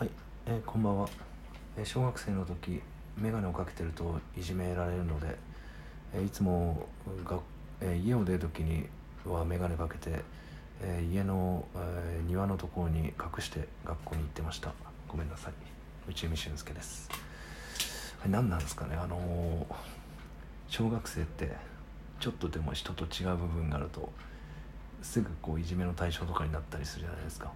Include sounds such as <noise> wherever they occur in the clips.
はい、えーこんばんは、えー小学生の時眼鏡をかけてるといじめられるので、えーいつもが、え家を出る時には眼鏡かけて、え家の、え庭のところに隠して学校に行ってました。ごめんなさい。内海俊介です。はい何なんですかね。あの小学生ってちょっとでも人と違う部分があるとすぐこういじめの対象とかになったりするじゃないですか。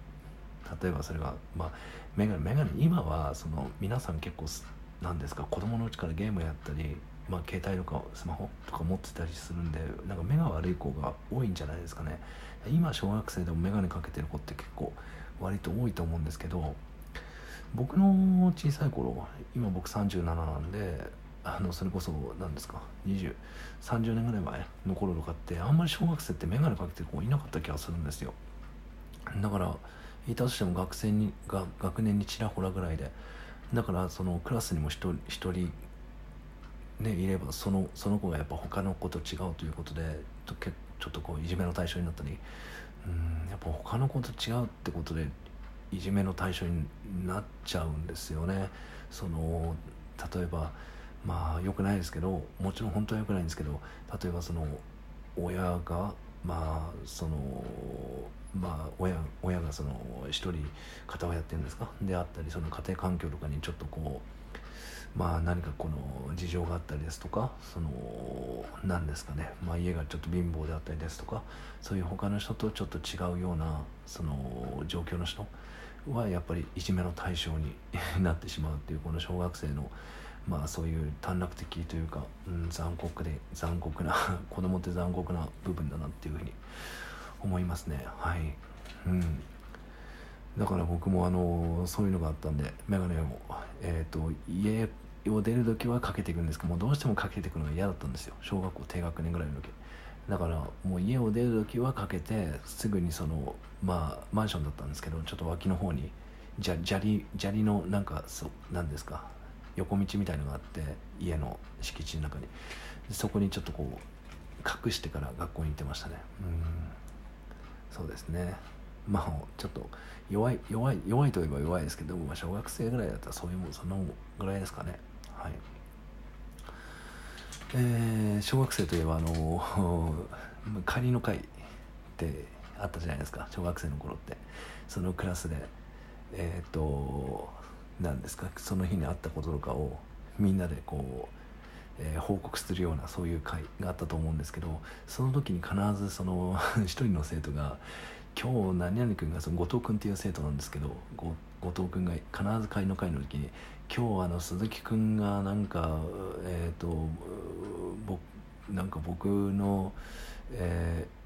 例えばそれがまあメガネメガネ今はその皆さん結構すなんですか子供のうちからゲームやったり、まあ、携帯とかスマホとか持ってたりするんでなんか目が悪い子が多いんじゃないですかね。今小学生でもメガネかけてる子って結構割と多いと思うんですけど僕の小さい頃今僕37なんであのそれこそ何ですか2030年ぐらい前の頃とかってあんまり小学生って眼鏡かけてる子いなかった気がするんですよ。だからいたとしても学生にが学年にちらほらぐらいでだからそのクラスにも一人一人ねいればそのその子がやっぱ他の子と違うということでとけちょっとこういじめの対象になったりうんやっぱ他の子と違うってことでいじめの対象になっちゃうんですよね。その例えばまあ良くないですけどもちろん本当は良くないんですけど例えばその親がまあそのまあ親親がその一人片親っていうんですか？であったりその家庭環境とかにちょっとこうまあ何かこの事情があったりですとかその何ですかね、まあ、家がちょっと貧乏であったりですとかそういう他の人とちょっと違うようなその状況の人はやっぱりいじめの対象に <laughs> なってしまうっていうこの小学生のまあそういう短絡的というか、うん、残酷で残酷な子供って残酷な部分だなっていうふうに思いますね。はい。うん。だから僕もあのそういうのがあったんで眼鏡を、えー、と家を出る時はかけていくんですけどもどうしてもかけていくのが嫌だったんですよ。小学校低学年ぐらいの時。だからもう家を出る時はかけてすぐにそのまあマンションだったんですけどちょっと脇の方に砂利砂利のなんかそなんですか横道みたいのがあって家の敷地の中に。そこにちょっとこう隠してから学校に行ってましたね。うん。そうですね。まあちょっと弱い弱い弱いといえば弱いですけど、まあ、小学生ぐらいだったらそういうもんそのぐらいですかね。はい。えー小学生といえばあの <laughs> 仮の会ってあったじゃないですか。小学生の頃って。そのクラスでえっ、と何ですかその日にあったこととかをみんなでこう、えー報告するようなそういう会があったと思うんですけどその時に必ずその <laughs> 一人の生徒が今日何々君がその後藤君っていう生徒なんですけど後藤君が必ず会の会の時に今日あの鈴木君がなんかえっ、と僕なんか僕の、えー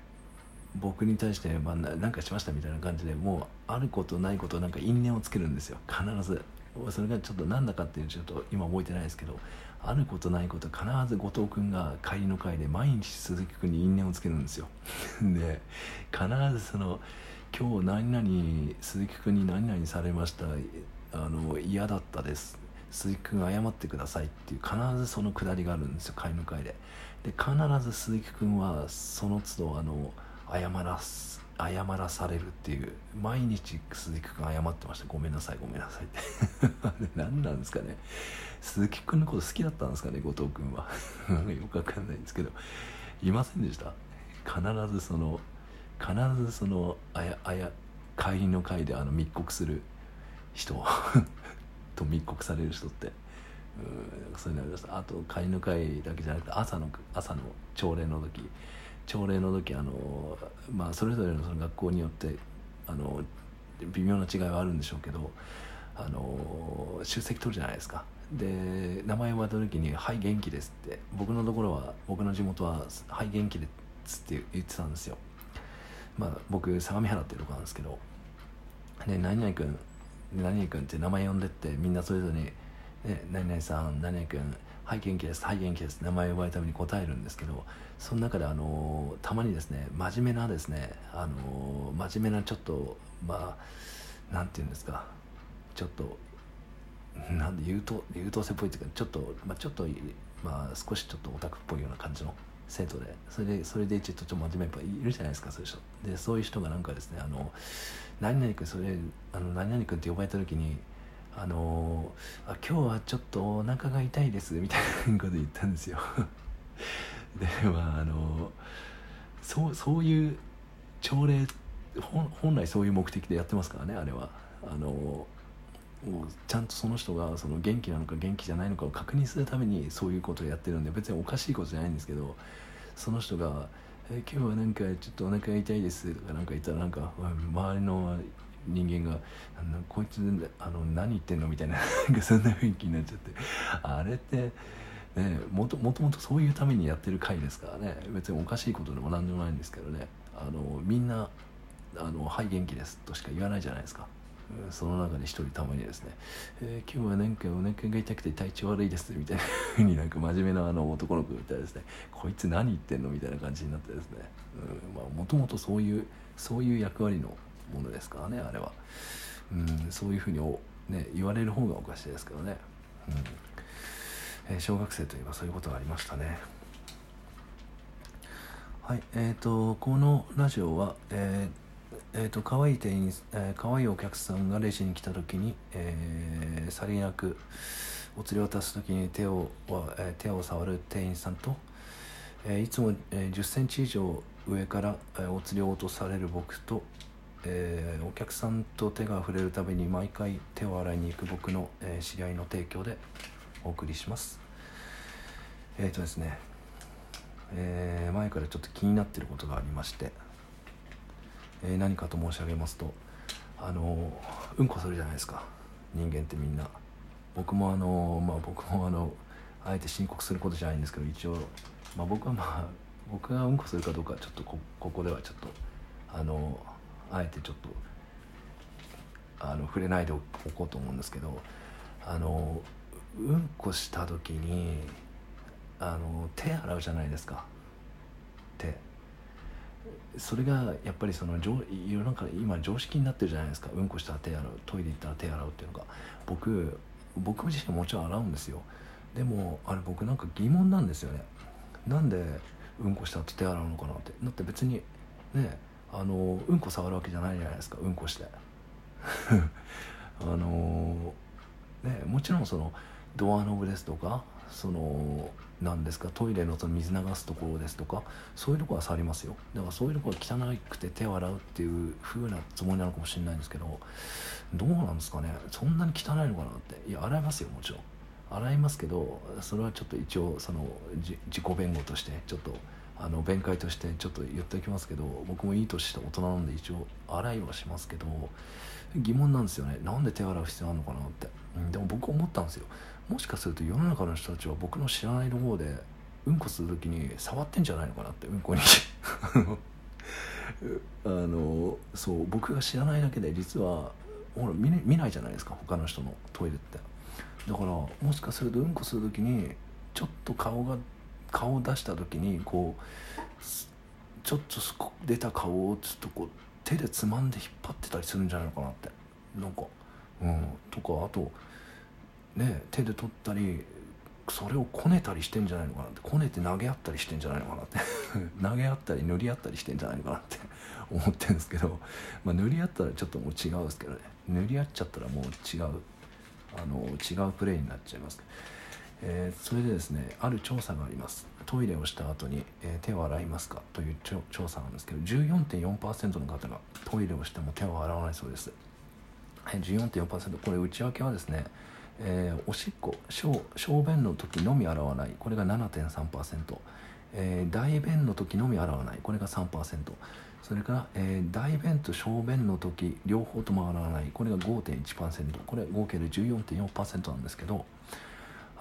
僕に対して、まあ、なんかしましたみたいな感じでもうあることないことなんか因縁をつけるんですよ。必ず。それがちょっとなんだかっていうちょっと今覚えてないですけどあることないこと必ず後藤君が帰りの会で毎日鈴木君に因縁をつけるんですよ。<laughs> で必ずその今日何々鈴木君に何々されましたあの嫌だったです。鈴木君謝ってくださいっていう必ずそのくだりがあるんですよ会の会で。で必ず鈴木君はその都度あの謝らす。謝らされるっていう毎日鈴木君謝ってました。ごめんなさいごめんなさいって。<laughs> 何なんですかね。鈴木君のこと好きだったんですかね後藤君は。<laughs> よくわかんないんですけど。いませんでした？必ずその必ずそのあやあや会の会であの密告する人 <laughs> と密告される人って。うんそういうのありました。あと会の会だけじゃなくて朝の朝の朝礼の時朝礼の時あのまあそれぞれのその学校によってあの微妙な違いはあるんでしょうけどあの出席取るじゃないですか。で名前を渡る時に「はい元気です」って僕のところは僕の地元は「はい元気です」って言ってたんですよ。まあ僕相模原っていうとこなんですけどで何々君何々君って名前呼んでってみんなそれぞれに「ね、何々さん何々君はい元気です。はい元気です」名前を呼ばれたために答えるんですけどその中であのたまにですね真面目なですねあの真面目なちょっとまあなんていうんですかちょっとなんで優等優等生っぽいっていうかちょっと、まあ、ちょっとまあ少しちょっとオタクっぽいような感じの生徒でそれでそれでちょっとちょっと真面目やっぱいるじゃないですかそういう人。でそういう人がなんかですねあの何々君それあの何々君って呼ばれた時にあのあ今日はちょっとお腹が痛いですみたいなこと言ったんですよ。<laughs> でまああのそうそういう朝礼本来そういう目的でやってますからねあれは。あのもうちゃんとその人がその元気なのか元気じゃないのかを確認するためにそういうことをやってるんで別におかしいことじゃないんですけどその人が「え今日はなんかちょっとお腹が痛いです」とかなんか言ったらなんか周りの人間が「こいつあの何言ってんの?」みたいな <laughs> そんな雰囲気になっちゃってあれってねもともともとそういうためにやってる回ですからね別におかしいことでも何でもないんですけどねあのみんなあの「はい元気です」としか言わないじゃないですかその中で一人たまにですね「えー、今日はなんかお腹が痛くて体調悪いです」みたいなふうになんか真面目なあの男の子みたいですね「こいつ何言ってんの?」みたいな感じになってですねもともとそういうそういう役割のものですからねあれは、うん、そういうふうにね、言われる方がおかしいですけどね、うん。えー、小学生といえばそういうことがありましたね。はいえーと、このラジオは、えーえーと、可愛い店員、えー、可愛いお客さんがレジに来た時に、えー、さりげなくお釣り渡す時に手を,、えー、手を触る店員さんと、えー、いつも、え、1 0センチ以上上から、えー、お釣りを落とされる僕と、えー、お客さんと手が触れるたびに毎回手を洗いに行く僕の、えー、知り合いの提供でお送りします。えっ、ー、とですね、えー、前からちょっと気になってることがありまして、えー、何かと申し上げますとあのうんこするじゃないですか。人間ってみんな。僕もあのまあ僕もあのあえて申告することじゃないんですけど一応、まあ、僕はまあ僕がうんこするかどうかちょっとここではちょっとあのあえてちょっとあの触れないでおこうと思うんですけどあのうんこした時にあの手洗うじゃないですか。手。それがやっぱりその世の中今常識になってるじゃないですか。うんこしたら手洗う。トイレ行ったら手洗うっていうのが。僕僕自身もちろん洗うんですよ。でもあれ僕なんか疑問なんですよね。なんでうんこした後手洗うのかなって。だって別にねあのうんこ触るわけじゃないじゃないですかうんこして。<laughs> あのねもちろんそのドアノブですとかその何ですかトイレのその水流すところですとかそういうとこは触りますよ。だからそういうとこは汚くて手を洗うっていう風なつもりなのかもしれないんですけどどうなんですかね。そんなに汚いのかなって。いや洗いますよもちろん。洗いますけどそれはちょっと一応その自己弁護としてちょっとあの弁解としてちょっと言っておきますけど僕もいい年した大人なんで一応洗いはしますけど疑問なんですよね。なんで手洗う必要あるのかなって、うん、でも僕思ったんですよ。もしかすると世の中の人たちは僕の知らないところでうんこする時に触ってんじゃないのかなってうんこに。<laughs> あのそう僕が知らないだけで実はほら見,、見ないじゃないですか他の人のトイレって。だからもしかするとうんこする時にちょっと顔が顔を出した時にこうちょっと出た顔をちょっとこう手でつまんで引っ張ってたりするんじゃないのかなって。なんかうん。とかあとね手で取ったりそれをこねたりしてんじゃないのかなって。こねて投げ合ったりしてんじゃないのかなって。<laughs> 投げ合ったり塗り合ったりしてんじゃないのかなって <laughs> 思ってるんですけど、まあ、塗り合ったらちょっともう違うですけどね。塗り合っちゃったらもう違うあの違うプレーになっちゃいます、えー、それでですねある調査があります。トイレをした後に、えー、手を洗いますか？という調査なんですけど14.4%の方がトイレをしても手を洗わないそうです、はい、14.4%これ内訳はですねえー、おしっこ小小便の時のみ洗わない。これが7.3%、えー、大便の時のみ洗わない。これが3%それから、えー、大便と小便の時両方とも洗わない。これが5.1%これ合計で14.4%なんですけど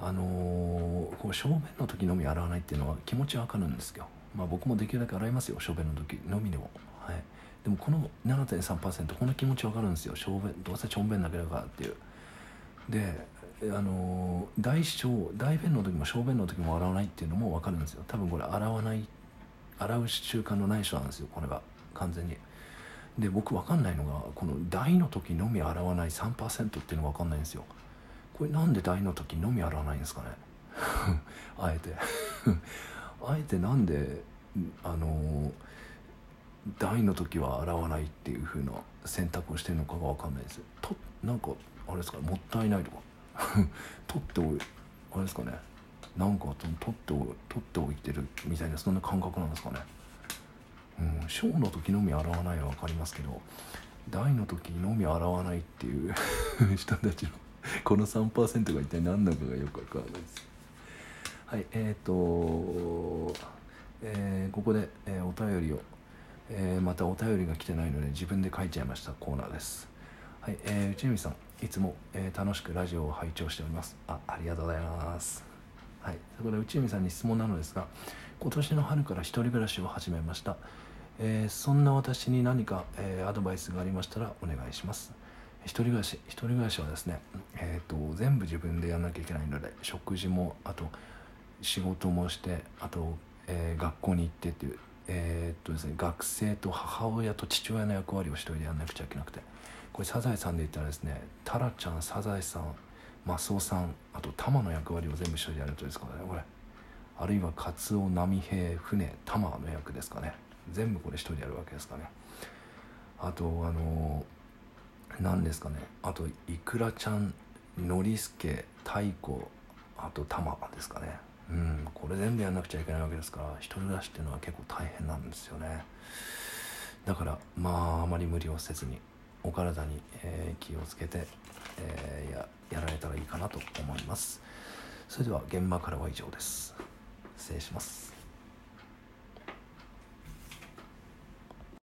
あのー、こう小便の時のみ洗わないっていうのは気持ちわかるんですよ。まあ僕もできるだけ洗いますよ小便の時のみでも。はい。でもこの7.3%この気持ちわかるんですよ。小便どうせ小便だけだからっていう。であの大小大便の時も小便の時も洗わないっていうのも分かるんですよ。多分これ洗わない洗う習慣のない人なんですよこれは完全に。で僕分かんないのがこの大の時のみ洗わない3%っていうのが分かんないんですよ。これなんで大の時のみ洗わないんですかね？<laughs> あえて。<laughs> あえてなんであの大の時は洗わないっていう風な選択をしてるのかが分かんないです。となんかあれですかもったいないとか。<laughs> 取っておいあれですかね。なんか取ってお取っておいてるみたいなそんな感覚なんですかね。うん小の時のみ洗わないは分かりますけど大の時のみ洗わないっていう人たちの <laughs> この3%が一体何なのかがよく分からないです。はいえっ、ー、と、えー、ここで、えー、お便りを、えまたお便りが来てないので自分で書いちゃいましたコーナーです。はい、えー、内海さんいつも、え楽しくラジオを拝聴しております。あありがとうございます。はいそこで内海さんに質問なのですが今年の春から一人暮らしを始めました。えー、そんな私に何か、えー、アドバイスがありましたらお願いします。一人暮らし一人暮らしはですね、えーと、全部自分でやらなきゃいけないので食事もあと仕事もしてあと、えー、学校に行ってっていうえー、とですね学生と母親と父親の役割を一人でやらなくちゃいけなくてこれサザエさんで言ったらですねタラちゃんサザエさんマスオさんあとタマの役割を全部一人でやるとですからねこれ。あるいはカツオ波平船タマの役ですかね。全部これ一人でやるわけですかね。あとあの何ですかね。あといくらちゃんノリスケ太鼓あと玉ですかね。うんこれ全部やんなくちゃいけないわけですから一人暮らしっていうのは結構大変なんですよね。だからまああまり無理をせずにお体に、えー、気をつけて、えー、ややられたらいいかなと思います。それでは現場からは以上です。失礼します。